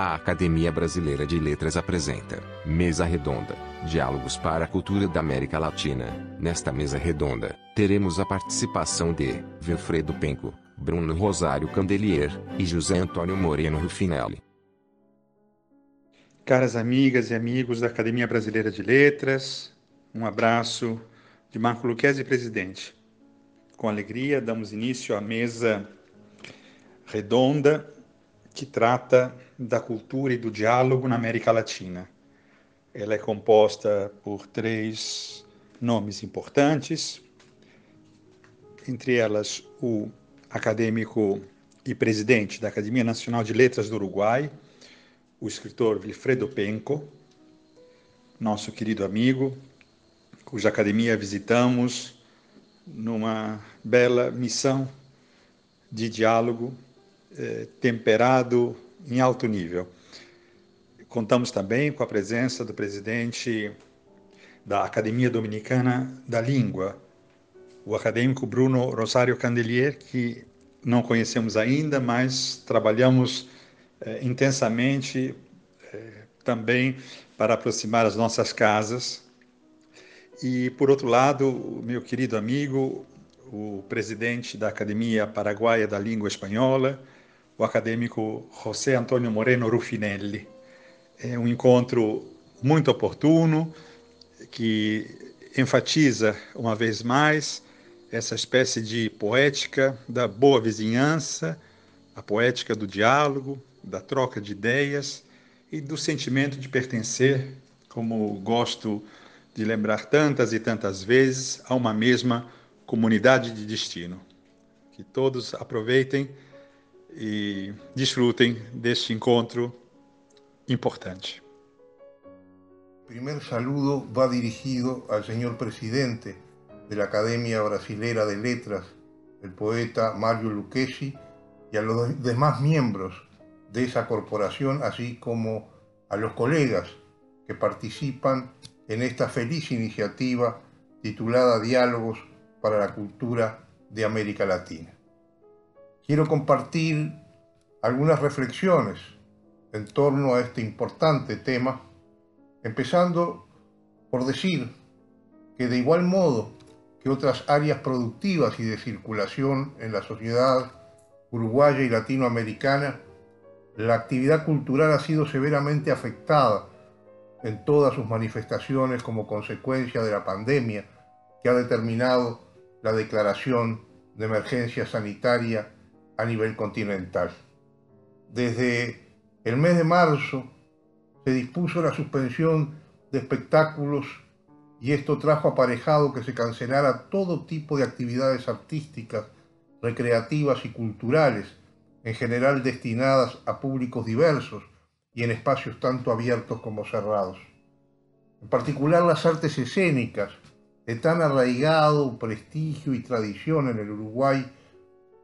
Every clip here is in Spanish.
A Academia Brasileira de Letras apresenta Mesa Redonda Diálogos para a Cultura da América Latina. Nesta mesa redonda, teremos a participação de Wilfredo Penco, Bruno Rosário Candelier e José Antônio Moreno Rufinelli. Caras amigas e amigos da Academia Brasileira de Letras, um abraço de Marco Luquezzi, presidente. Com alegria, damos início à mesa redonda que trata da cultura e do diálogo na América Latina. Ela é composta por três nomes importantes, entre elas o acadêmico e presidente da Academia Nacional de Letras do Uruguai, o escritor Wilfredo Penco, nosso querido amigo, cuja academia visitamos numa bela missão de diálogo eh, temperado em alto nível. Contamos também com a presença do presidente da Academia Dominicana da Língua, o acadêmico Bruno Rosário Candelier, que não conhecemos ainda, mas trabalhamos eh, intensamente eh, também para aproximar as nossas casas. E, por outro lado, o meu querido amigo, o presidente da Academia Paraguaia da Língua Espanhola, o acadêmico José Antônio Moreno Rufinelli. É um encontro muito oportuno que enfatiza uma vez mais essa espécie de poética da boa vizinhança, a poética do diálogo, da troca de ideias e do sentimento de pertencer, como gosto de lembrar tantas e tantas vezes, a uma mesma comunidade de destino. Que todos aproveitem e desfrutem deste encontro importante. Primer saludo va dirigido al señor presidente de la Academia Brasilera de Letras, el poeta Mario Lucchesi, y a los demás miembros de esa corporación, así como a los colegas que participan en esta feliz iniciativa titulada Diálogos para la Cultura de América Latina. Quiero compartir algunas reflexiones en torno a este importante tema, empezando por decir que de igual modo que otras áreas productivas y de circulación en la sociedad uruguaya y latinoamericana, la actividad cultural ha sido severamente afectada en todas sus manifestaciones como consecuencia de la pandemia que ha determinado la declaración de emergencia sanitaria a nivel continental. Desde el mes de marzo se dispuso la suspensión de espectáculos y esto trajo aparejado que se cancelara todo tipo de actividades artísticas, recreativas y culturales, en general destinadas a públicos diversos y en espacios tanto abiertos como cerrados. En particular las artes escénicas, de tan arraigado prestigio y tradición en el Uruguay,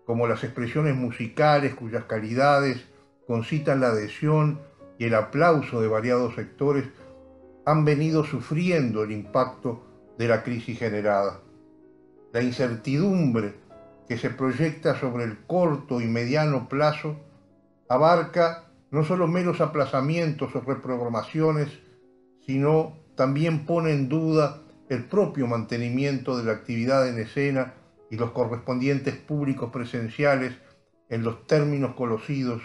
como las expresiones musicales cuyas calidades concitan la adhesión y el aplauso de variados sectores, han venido sufriendo el impacto de la crisis generada. La incertidumbre que se proyecta sobre el corto y mediano plazo abarca no solo meros aplazamientos o reprogramaciones, sino también pone en duda el propio mantenimiento de la actividad en escena y los correspondientes públicos presenciales en los términos conocidos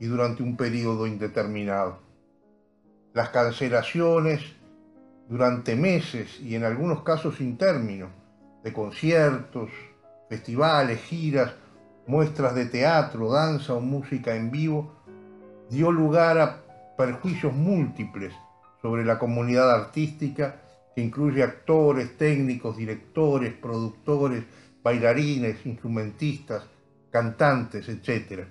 y durante un periodo indeterminado. Las cancelaciones durante meses y en algunos casos sin término de conciertos, festivales, giras, muestras de teatro, danza o música en vivo, dio lugar a perjuicios múltiples sobre la comunidad artística que incluye actores, técnicos, directores, productores, bailarines, instrumentistas, cantantes, etc.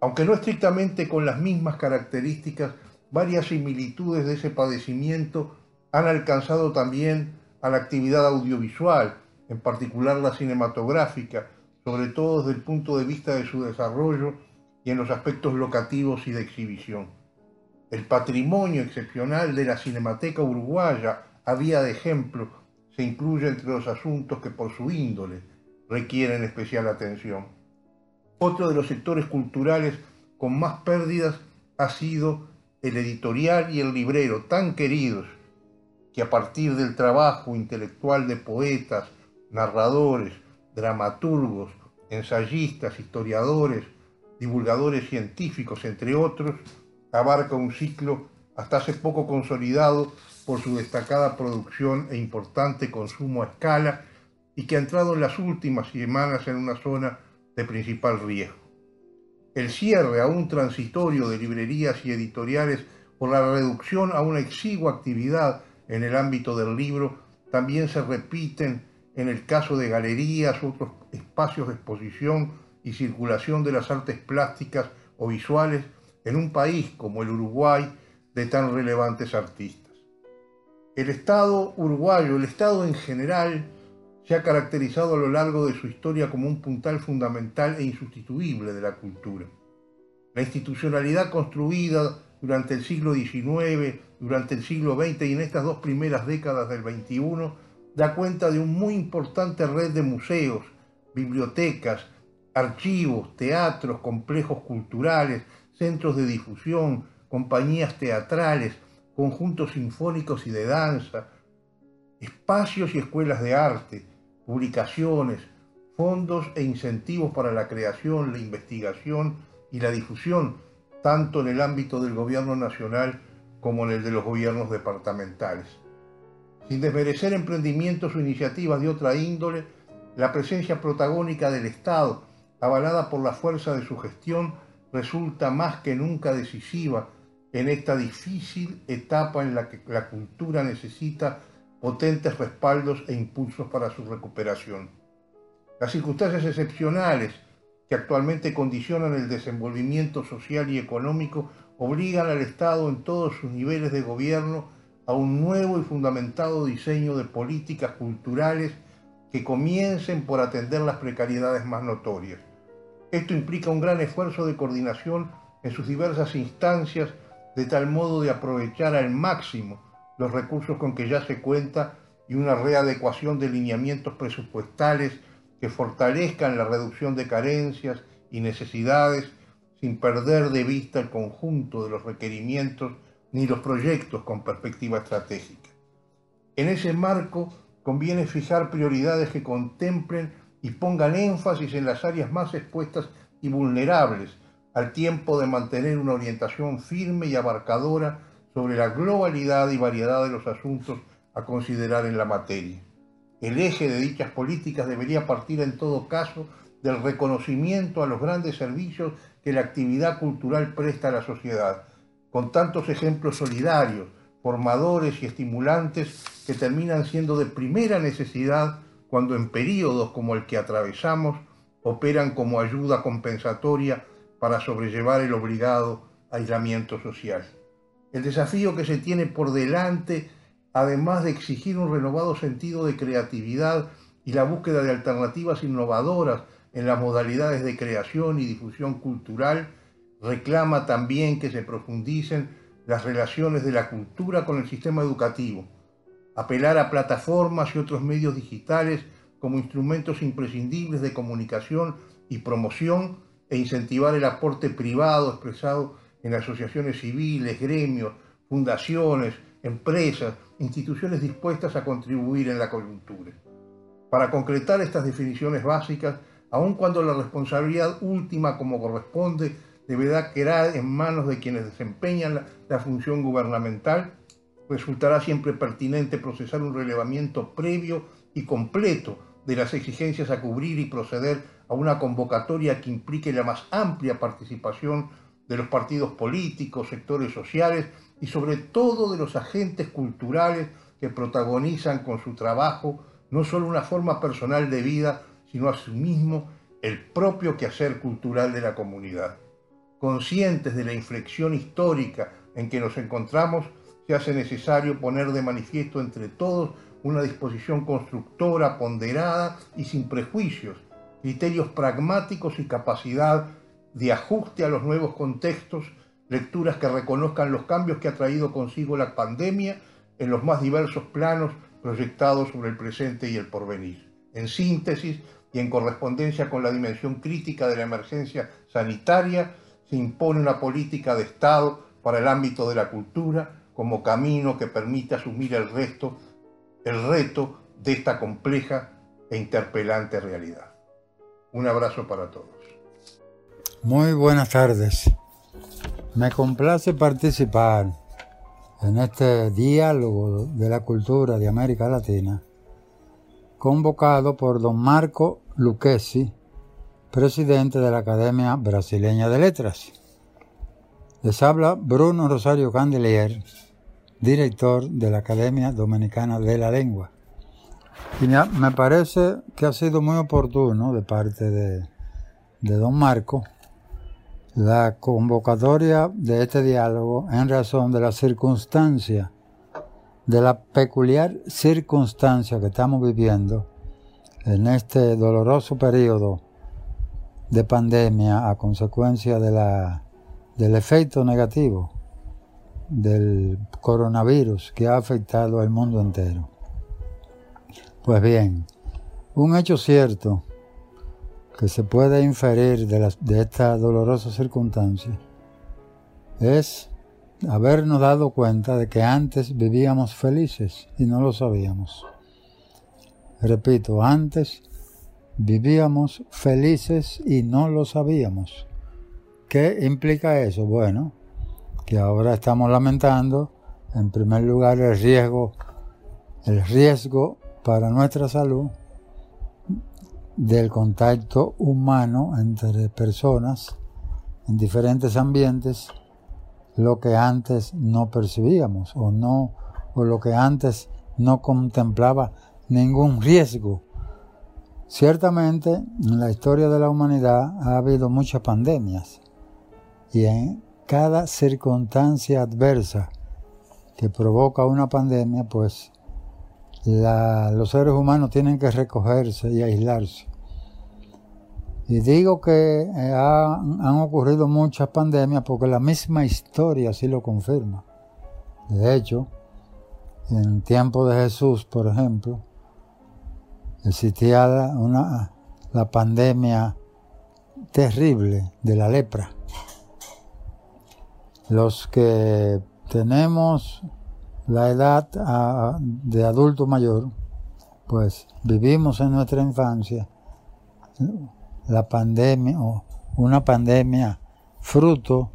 Aunque no estrictamente con las mismas características, varias similitudes de ese padecimiento han alcanzado también a la actividad audiovisual, en particular la cinematográfica, sobre todo desde el punto de vista de su desarrollo y en los aspectos locativos y de exhibición. El patrimonio excepcional de la Cinemateca Uruguaya, a vía de ejemplo, se incluye entre los asuntos que por su índole requieren especial atención. Otro de los sectores culturales con más pérdidas ha sido el editorial y el librero tan queridos que a partir del trabajo intelectual de poetas, narradores, dramaturgos, ensayistas, historiadores, divulgadores científicos, entre otros, abarca un ciclo hasta hace poco consolidado por su destacada producción e importante consumo a escala y que ha entrado en las últimas semanas en una zona de principal riesgo. El cierre aún transitorio de librerías y editoriales por la reducción a una exigua actividad en el ámbito del libro también se repiten en el caso de galerías, otros espacios de exposición y circulación de las artes plásticas o visuales en un país como el Uruguay de tan relevantes artistas. El Estado uruguayo, el Estado en general, se ha caracterizado a lo largo de su historia como un puntal fundamental e insustituible de la cultura. La institucionalidad construida durante el siglo XIX, durante el siglo XX y en estas dos primeras décadas del XXI da cuenta de una muy importante red de museos, bibliotecas, archivos, teatros, complejos culturales, centros de difusión, compañías teatrales, conjuntos sinfónicos y de danza, espacios y escuelas de arte, publicaciones, fondos e incentivos para la creación, la investigación y la difusión, tanto en el ámbito del gobierno nacional como en el de los gobiernos departamentales. Sin desmerecer emprendimientos o iniciativas de otra índole, la presencia protagónica del Estado, avalada por la fuerza de su gestión, resulta más que nunca decisiva en esta difícil etapa en la que la cultura necesita potentes respaldos e impulsos para su recuperación. Las circunstancias excepcionales que actualmente condicionan el desenvolvimiento social y económico obligan al Estado en todos sus niveles de gobierno a un nuevo y fundamentado diseño de políticas culturales que comiencen por atender las precariedades más notorias. Esto implica un gran esfuerzo de coordinación en sus diversas instancias, de tal modo de aprovechar al máximo los recursos con que ya se cuenta y una readecuación de lineamientos presupuestales que fortalezcan la reducción de carencias y necesidades sin perder de vista el conjunto de los requerimientos ni los proyectos con perspectiva estratégica. En ese marco conviene fijar prioridades que contemplen y pongan énfasis en las áreas más expuestas y vulnerables, al tiempo de mantener una orientación firme y abarcadora sobre la globalidad y variedad de los asuntos a considerar en la materia. El eje de dichas políticas debería partir en todo caso del reconocimiento a los grandes servicios que la actividad cultural presta a la sociedad, con tantos ejemplos solidarios, formadores y estimulantes que terminan siendo de primera necesidad cuando en periodos como el que atravesamos operan como ayuda compensatoria para sobrellevar el obligado aislamiento social. El desafío que se tiene por delante, además de exigir un renovado sentido de creatividad y la búsqueda de alternativas innovadoras en las modalidades de creación y difusión cultural, reclama también que se profundicen las relaciones de la cultura con el sistema educativo, apelar a plataformas y otros medios digitales como instrumentos imprescindibles de comunicación y promoción e incentivar el aporte privado expresado en asociaciones civiles, gremios, fundaciones, empresas, instituciones dispuestas a contribuir en la coyuntura. Para concretar estas definiciones básicas, aun cuando la responsabilidad última como corresponde deberá quedar en manos de quienes desempeñan la, función gubernamental, resultará siempre pertinente procesar un relevamiento previo y completo de las exigencias a cubrir y proceder a una convocatoria que implique la más amplia participación de los partidos políticos, sectores sociales y sobre todo de los agentes culturales que protagonizan con su trabajo no solo una forma personal de vida, sino asimismo el propio quehacer cultural de la comunidad. Conscientes de la inflexión histórica en que nos encontramos, se hace necesario poner de manifiesto entre todos una disposición constructora, ponderada y sin prejuicios, criterios pragmáticos y capacidad de ajuste a los nuevos contextos, lecturas que reconozcan los cambios que ha traído consigo la pandemia en los más diversos planos proyectados sobre el presente y el porvenir. En síntesis y en correspondencia con la dimensión crítica de la emergencia sanitaria, se impone una política de Estado para el ámbito de la cultura como camino que permite asumir el resto, el reto de esta compleja e interpelante realidad. Un abrazo para todos. Muy buenas tardes. Me complace participar en este diálogo de la cultura de América Latina, convocado por don Marco Lucchesi, presidente de la Academia Brasileña de Letras. Les habla Bruno Rosario Candelier, director de la Academia Dominicana de la Lengua. Y me parece que ha sido muy oportuno de parte de, de don Marco la convocatoria de este diálogo en razón de la circunstancia, de la peculiar circunstancia que estamos viviendo en este doloroso periodo de pandemia a consecuencia de la, del efecto negativo del coronavirus que ha afectado al mundo entero. Pues bien, un hecho cierto que se puede inferir de, de esta dolorosa circunstancia es habernos dado cuenta de que antes vivíamos felices y no lo sabíamos. Repito, antes vivíamos felices y no lo sabíamos. ¿Qué implica eso? Bueno, que ahora estamos lamentando, en primer lugar, el riesgo, el riesgo para nuestra salud del contacto humano entre personas en diferentes ambientes, lo que antes no percibíamos o no o lo que antes no contemplaba ningún riesgo. Ciertamente, en la historia de la humanidad ha habido muchas pandemias y en cada circunstancia adversa que provoca una pandemia, pues los seres humanos tienen que recogerse y aislarse. Y digo que eh, han ocurrido muchas pandemias porque la misma historia así lo confirma. De hecho, en tiempo de Jesús, por ejemplo, existía una, la pandemia terrible de la lepra. Los que tenemos la edad de adulto mayor, pues vivimos en nuestra infancia la pandemia o una pandemia fruto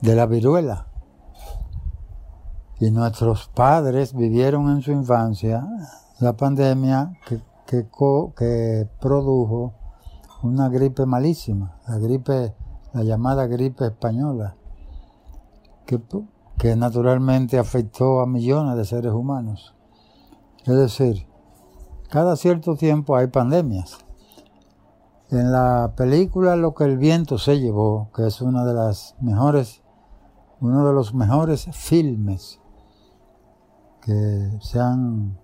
de la viruela. Y nuestros padres vivieron en su infancia la pandemia que, que, produjo una gripe malísima, la gripe, la llamada gripe española, que, naturalmente afectó a millones de seres humanos. Es decir, cada cierto tiempo hay pandemias. En la película Lo que el viento se llevó, que es una de las mejores, uno de los mejores filmes que se han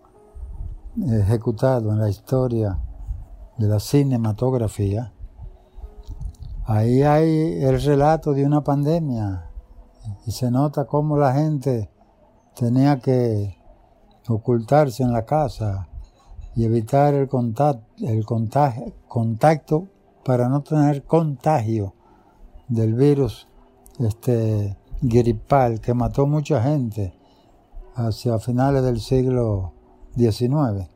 ejecutado en la historia de la cinematografía, ahí hay el relato de una pandemia y se nota cómo la gente tenía que ocultarse en la casa y evitar el contacto, el contagio, contacto para no tener contagio del virus este, gripal que mató mucha gente hacia finales del siglo 19.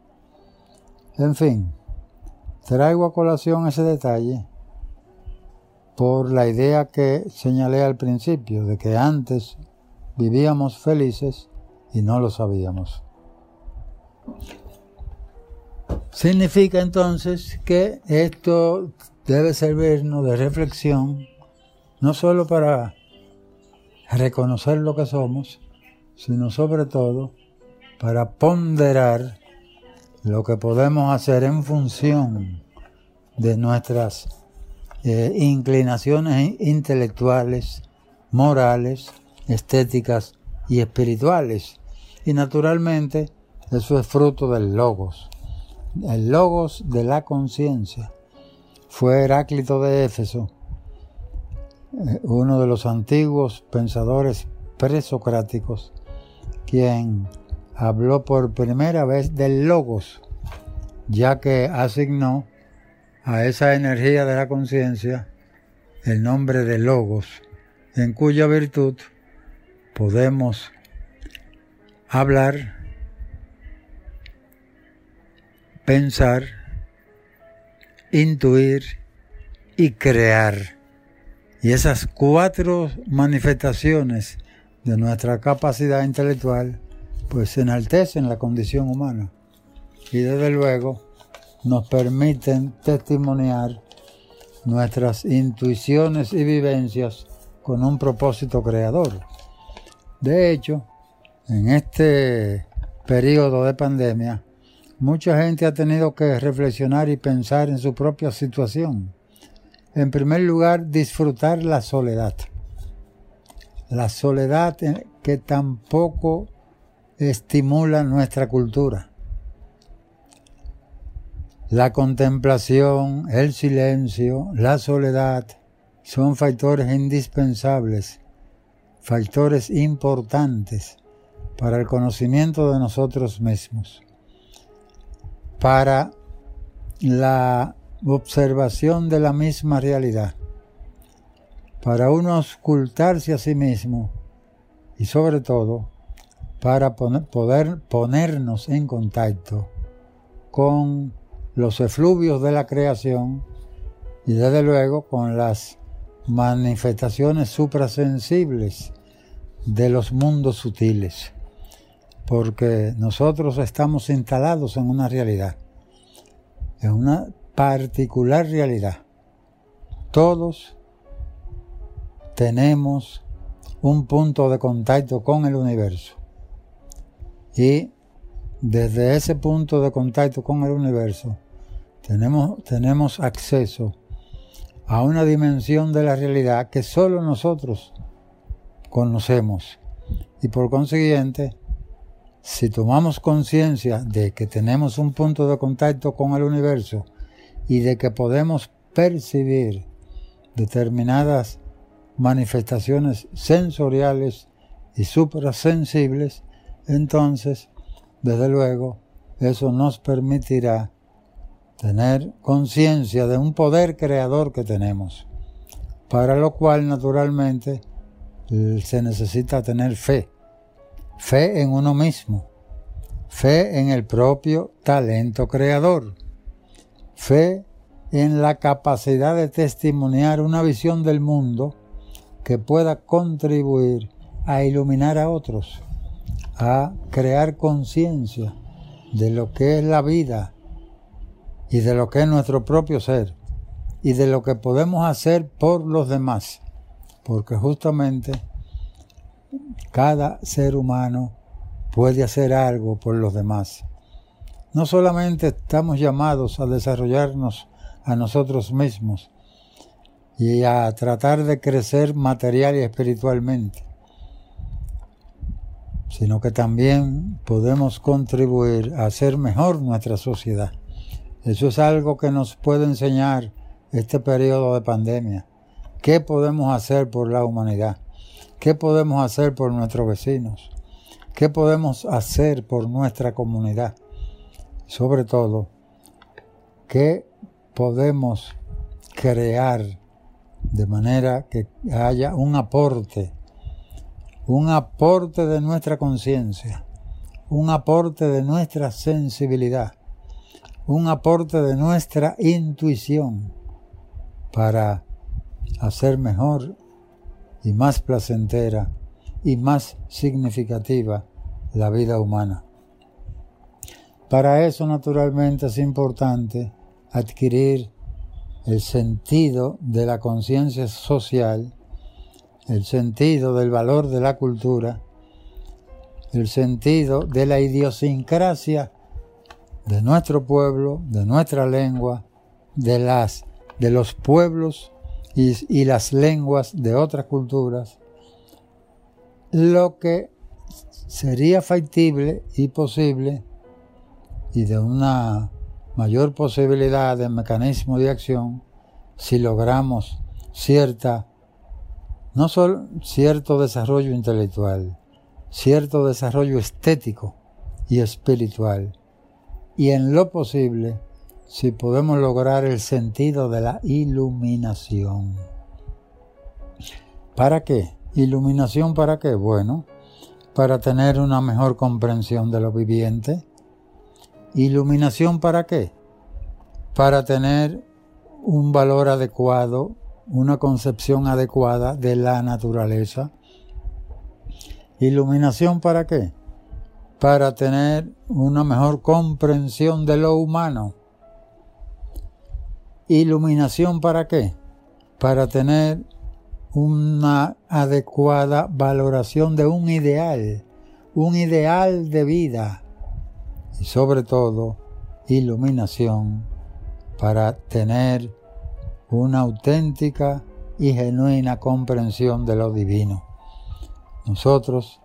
En fin, traigo a colación ese detalle por la idea que señalé al principio, de que antes vivíamos felices y no lo sabíamos. Significa entonces que esto debe servirnos de reflexión, no solo para reconocer lo que somos, sino sobre todo para ponderar lo que podemos hacer en función de nuestras eh, inclinaciones intelectuales, morales, estéticas y espirituales. Y naturalmente eso es fruto del logos. El logos de la conciencia fue Heráclito de Éfeso, eh, uno de los antiguos pensadores presocráticos, quien habló por primera vez del logos, ya que asignó a esa energía de la conciencia el nombre de Logos, en cuya virtud podemos hablar, pensar, intuir y crear. Y esas cuatro manifestaciones de nuestra capacidad intelectual pues enaltecen la condición humana y desde luego nos permiten testimoniar nuestras intuiciones y vivencias con un propósito creador. De hecho, en este periodo de pandemia, mucha gente ha tenido que reflexionar y pensar en su propia situación. En primer lugar, disfrutar la soledad. La soledad que tampoco estimula nuestra cultura. La contemplación, el silencio, la soledad son factores indispensables, factores importantes para el conocimiento de nosotros mismos, para la observación de la misma realidad, para uno ocultarse a sí mismo y sobre todo para poder ponernos en contacto con los efluvios de la creación y desde luego con las manifestaciones suprasensibles de los mundos sutiles, porque nosotros estamos instalados en una realidad, en una particular realidad. Todos tenemos un punto de contacto con el universo y desde ese punto de contacto con el universo tenemos, tenemos acceso a una dimensión de la realidad que solo nosotros conocemos. Y por consiguiente, si tomamos conciencia de que tenemos un punto de contacto con el universo y de que podemos percibir determinadas manifestaciones sensoriales y suprasensibles, entonces, desde luego, eso nos permitirá tener conciencia de un poder creador que tenemos, para lo cual naturalmente se necesita tener fe, fe en uno mismo, fe en el propio talento creador, fe en la capacidad de testimoniar una visión del mundo que pueda contribuir a iluminar a otros a crear conciencia de lo que es la vida y de lo que es nuestro propio ser y de lo que podemos hacer por los demás. Porque justamente cada ser humano puede hacer algo por los demás. No solamente estamos llamados a desarrollarnos a nosotros mismos y a tratar de crecer material y espiritualmente, sino que también podemos contribuir a hacer mejor nuestra sociedad. Eso es algo que nos puede enseñar este periodo de pandemia. ¿Qué podemos hacer por la humanidad? ¿Qué podemos hacer por nuestros vecinos? ¿Qué podemos hacer por nuestra comunidad? Sobre todo, ¿qué podemos crear de manera que haya un aporte un aporte de nuestra conciencia, un aporte de nuestra sensibilidad, un aporte de nuestra intuición para hacer mejor y más placentera y más significativa la vida humana. Para eso naturalmente es importante adquirir el sentido de la conciencia social el sentido del valor de la cultura, el sentido de la idiosincrasia de nuestro pueblo, de nuestra lengua, de, las, de los pueblos y, y las lenguas de otras culturas, lo que sería factible y posible y de una mayor posibilidad de mecanismo de acción si logramos cierta no solo cierto desarrollo intelectual, cierto desarrollo estético y espiritual, y en lo posible, si podemos lograr el sentido de la iluminación. ¿Para qué? ¿Iluminación para qué? Bueno, para tener una mejor comprensión de lo viviente. ¿Iluminación para qué? Para tener un valor adecuado, una concepción adecuada de la naturaleza. ¿Iluminación para qué? Para tener una mejor comprensión de lo humano. ¿Iluminación para qué? Para tener una adecuada valoración de un ideal, un ideal de vida y sobre todo iluminación para tener una auténtica y genuina comprensión de lo divino. Nosotros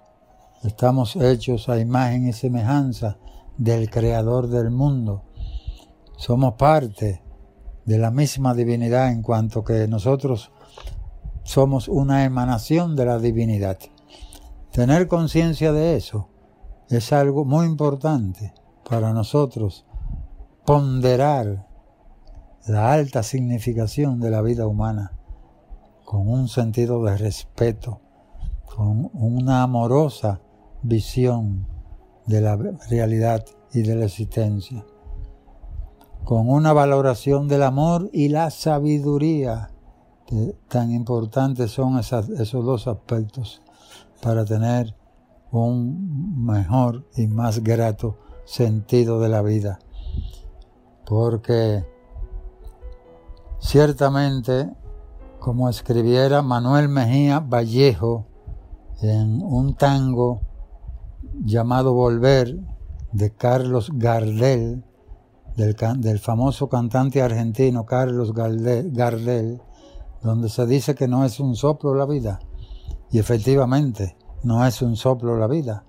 estamos hechos a imagen y semejanza del Creador del mundo. Somos parte de la misma divinidad en cuanto que nosotros somos una emanación de la divinidad. Tener conciencia de eso es algo muy importante para nosotros ponderar la alta significación de la vida humana con un sentido de respeto, con una amorosa visión de la realidad y de la existencia, con una valoración del amor y la sabiduría, que tan importantes son esos dos aspectos para tener un mejor y más grato sentido de la vida. Porque Ciertamente, como escribiera Manuel Mejía Vallejo en un tango llamado Volver de Carlos Gardel, del, famoso cantante argentino Carlos Gardel, donde se dice que no es un soplo la vida. Y efectivamente, no es un soplo la vida.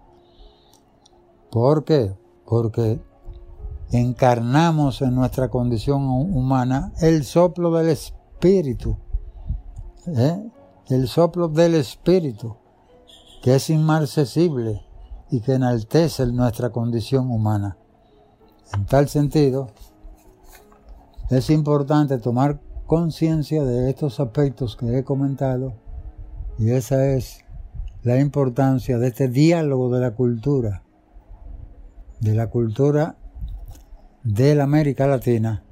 ¿Por qué? Porque encarnamos en nuestra condición humana el soplo del Espíritu, ¿eh? el soplo del Espíritu, que es inmarcesible y que enaltece nuestra condición humana. En tal sentido, es importante tomar conciencia de estos aspectos que he comentado y esa es la importancia de este diálogo de la cultura, de la cultura de la América Latina,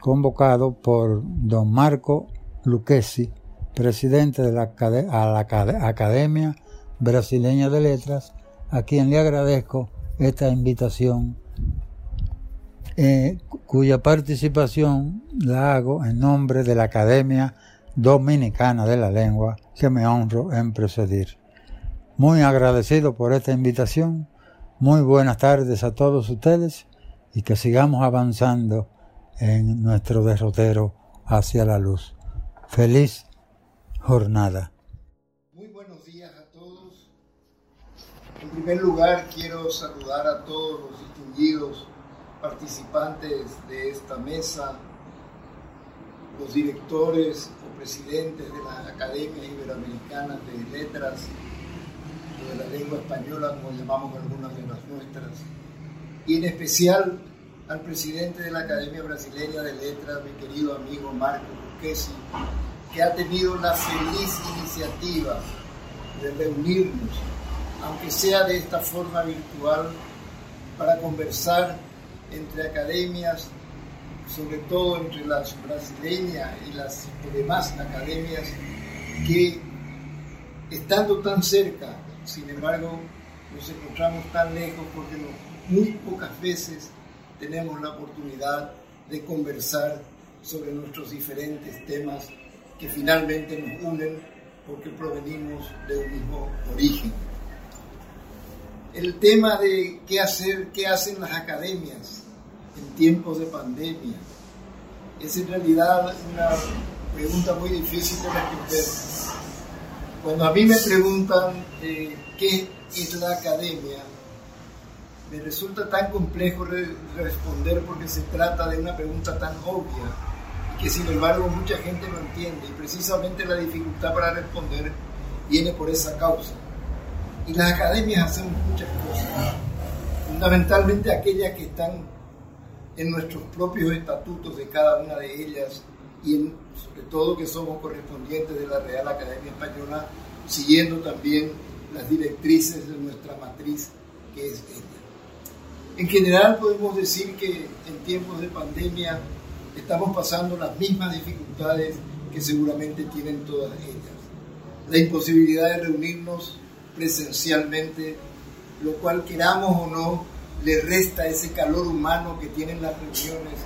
convocado por don Marco Lucchesi, presidente de la, Academia Brasileña de Letras, a quien le agradezco esta invitación, eh, cuya participación la hago en nombre de la Academia Dominicana de la Lengua, que me honro en precedir. Muy agradecido por esta invitación. Muy buenas tardes a todos ustedes y que sigamos avanzando en nuestro derrotero hacia la luz. Feliz jornada. En primer lugar, quiero saludar a todos los distinguidos participantes de esta mesa, los directores o presidentes de las academias iberoamericanas de letras, de la lengua española, como llamamos algunas de las nuestras y en especial al presidente de la Academia Brasileña de Letras, mi querido amigo Marco Lucchesi, que ha tenido la feliz iniciativa de reunirnos, aunque sea de esta forma virtual, para conversar entre academias, sobre todo entre las brasileñas y las demás academias, que estando tan cerca, sin embargo, nos encontramos tan lejos porque muy pocas veces tenemos la oportunidad de conversar sobre nuestros diferentes temas que finalmente nos unen porque provenimos de un mismo origen. El tema de qué hacer, qué hacen las academias en tiempos de pandemia, es en realidad una pregunta muy difícil de responder. Cuando a mí me preguntan eh, qué es la academia, me resulta tan complejo responder porque se trata de una pregunta tan obvia y que sin embargo mucha gente no entiende y precisamente la dificultad para responder viene por esa causa. Y las academias hacen muchas cosas, fundamentalmente aquellas que están en nuestros propios estatutos de cada una de ellas y sobre todo que somos correspondientes de la Real Academia Española, siguiendo también las directrices de nuestra matriz, que es esta. En general podemos decir que en tiempos de pandemia estamos pasando las mismas dificultades que seguramente tienen todas ellas. La imposibilidad de reunirnos presencialmente, lo cual queramos o no, le resta ese calor humano que tienen las reuniones,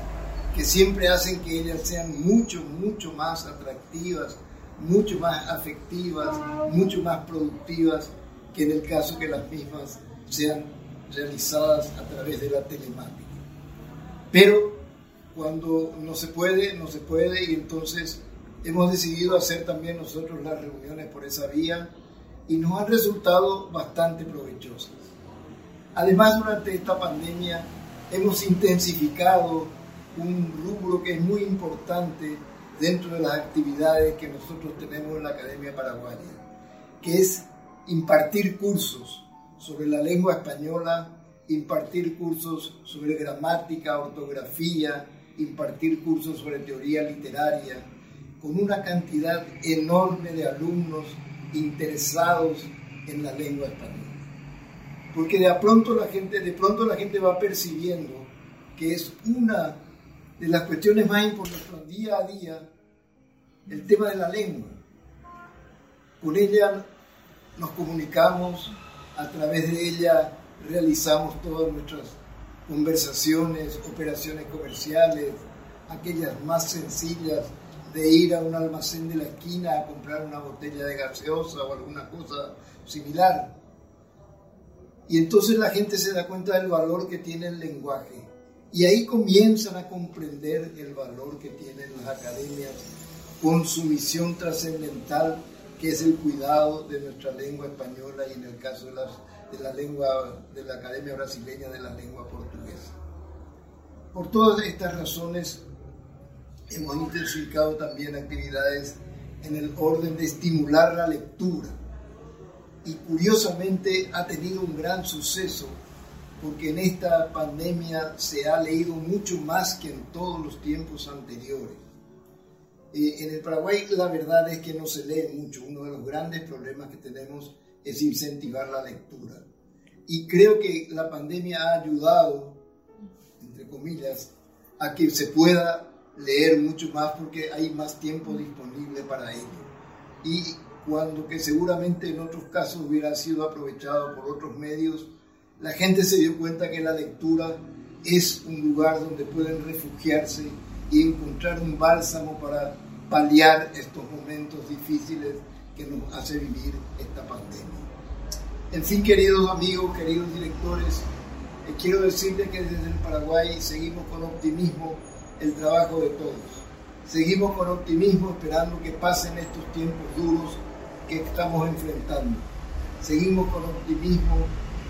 que siempre hacen que ellas sean mucho, mucho más atractivas, mucho más afectivas, mucho más productivas que en el caso que las mismas sean realizadas a través de la telemática. Pero cuando no se puede, no se puede y entonces hemos decidido hacer también nosotros las reuniones por esa vía y nos han resultado bastante provechosas. Además, durante esta pandemia hemos intensificado un rubro que es muy importante dentro de las actividades que nosotros tenemos en la Academia Paraguaya, que es impartir cursos sobre la lengua española, impartir cursos sobre gramática, ortografía, impartir cursos sobre teoría literaria, con una cantidad enorme de alumnos interesados en la lengua española. Porque de pronto la gente, de pronto la gente va percibiendo que es una de las cuestiones más importantes día a día el tema de la lengua. Con ella nos comunicamos, a través de ella realizamos todas nuestras conversaciones, operaciones comerciales, aquellas más sencillas de ir a un almacén de la esquina a comprar una botella de gaseosa o alguna cosa similar. Y entonces la gente se da cuenta del valor que tiene el lenguaje. Y ahí comienzan a comprender el valor que tienen las academias con su misión trascendental que es el cuidado de nuestra lengua española y en el caso de, de la lengua de la Academia Brasileña de la Lengua Portuguesa. Por todas estas razones hemos intensificado también actividades en el orden de estimular la lectura y curiosamente ha tenido un gran suceso porque en esta pandemia se ha leído mucho más que en todos los tiempos anteriores. Eh, en el Paraguay la verdad es que no se lee mucho. Uno de los grandes problemas que tenemos es incentivar la lectura. Y creo que la pandemia ha ayudado, entre comillas, a que se pueda leer mucho más porque hay más tiempo disponible para ello. Y cuando que seguramente en otros casos hubiera sido aprovechado por otros medios, la gente se dio cuenta que la lectura es un lugar donde pueden refugiarse y encontrar un bálsamo para paliar estos momentos difíciles que nos hace vivir esta pandemia. En fin, queridos amigos, queridos directores, eh, quiero decirles que desde el Paraguay seguimos con optimismo el trabajo de todos. Seguimos con optimismo esperando que pasen estos tiempos duros que estamos enfrentando. Seguimos con optimismo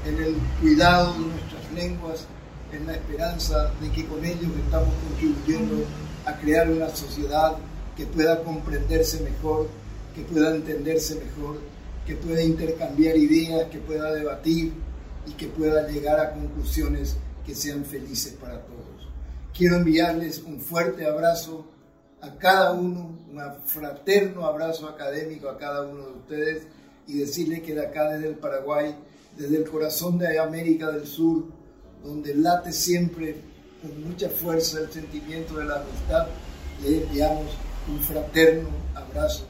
en el cuidado de nuestras lenguas, en la esperanza de que con ellos estamos contribuyendo a crear una sociedad que pueda comprenderse mejor, que pueda entenderse mejor, que pueda intercambiar ideas, que pueda debatir y que pueda llegar a conclusiones que sean felices para todos. Quiero enviarles un fuerte abrazo a cada uno, un fraterno abrazo académico a cada uno de ustedes y decirles que de acá desde el Paraguay, desde el corazón de América del Sur, donde late siempre con mucha fuerza el sentimiento de la amistad, les enviamos un fraterno abrazo